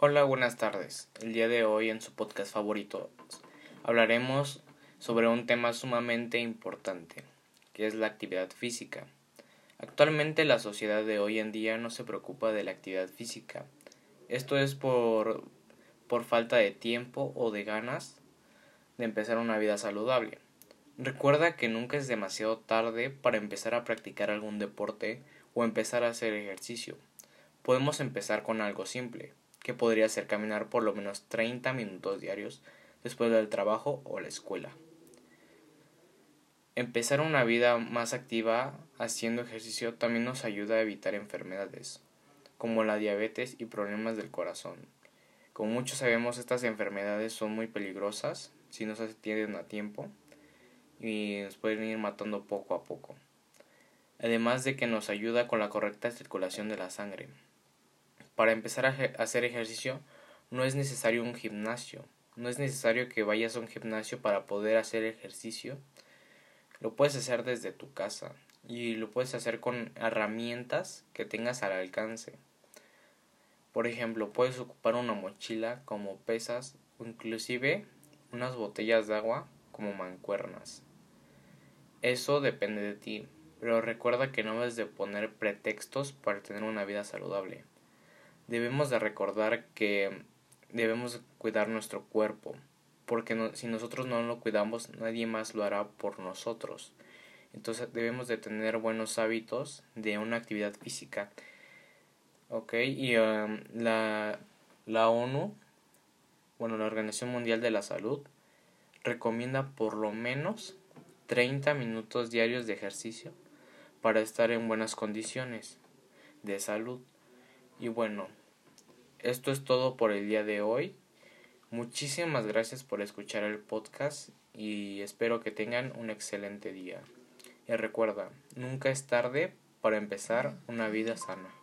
Hola, buenas tardes. El día de hoy en su podcast favorito hablaremos sobre un tema sumamente importante, que es la actividad física. Actualmente la sociedad de hoy en día no se preocupa de la actividad física. Esto es por, por falta de tiempo o de ganas de empezar una vida saludable. Recuerda que nunca es demasiado tarde para empezar a practicar algún deporte o empezar a hacer ejercicio. Podemos empezar con algo simple, que podría ser caminar por lo menos 30 minutos diarios después del trabajo o la escuela. Empezar una vida más activa haciendo ejercicio también nos ayuda a evitar enfermedades, como la diabetes y problemas del corazón. Como muchos sabemos, estas enfermedades son muy peligrosas si no se atienden a tiempo y nos pueden ir matando poco a poco. Además de que nos ayuda con la correcta circulación de la sangre. Para empezar a hacer ejercicio no es necesario un gimnasio, no es necesario que vayas a un gimnasio para poder hacer ejercicio. Lo puedes hacer desde tu casa y lo puedes hacer con herramientas que tengas al alcance. Por ejemplo, puedes ocupar una mochila como pesas o inclusive unas botellas de agua como mancuernas. Eso depende de ti, pero recuerda que no debes de poner pretextos para tener una vida saludable. Debemos de recordar que debemos cuidar nuestro cuerpo, porque si nosotros no lo cuidamos, nadie más lo hará por nosotros. Entonces debemos de tener buenos hábitos de una actividad física. Ok, y um, la, la ONU, bueno, la Organización Mundial de la Salud, recomienda por lo menos 30 minutos diarios de ejercicio para estar en buenas condiciones de salud. Y bueno, esto es todo por el día de hoy. Muchísimas gracias por escuchar el podcast y espero que tengan un excelente día. Y recuerda, nunca es tarde para empezar una vida sana.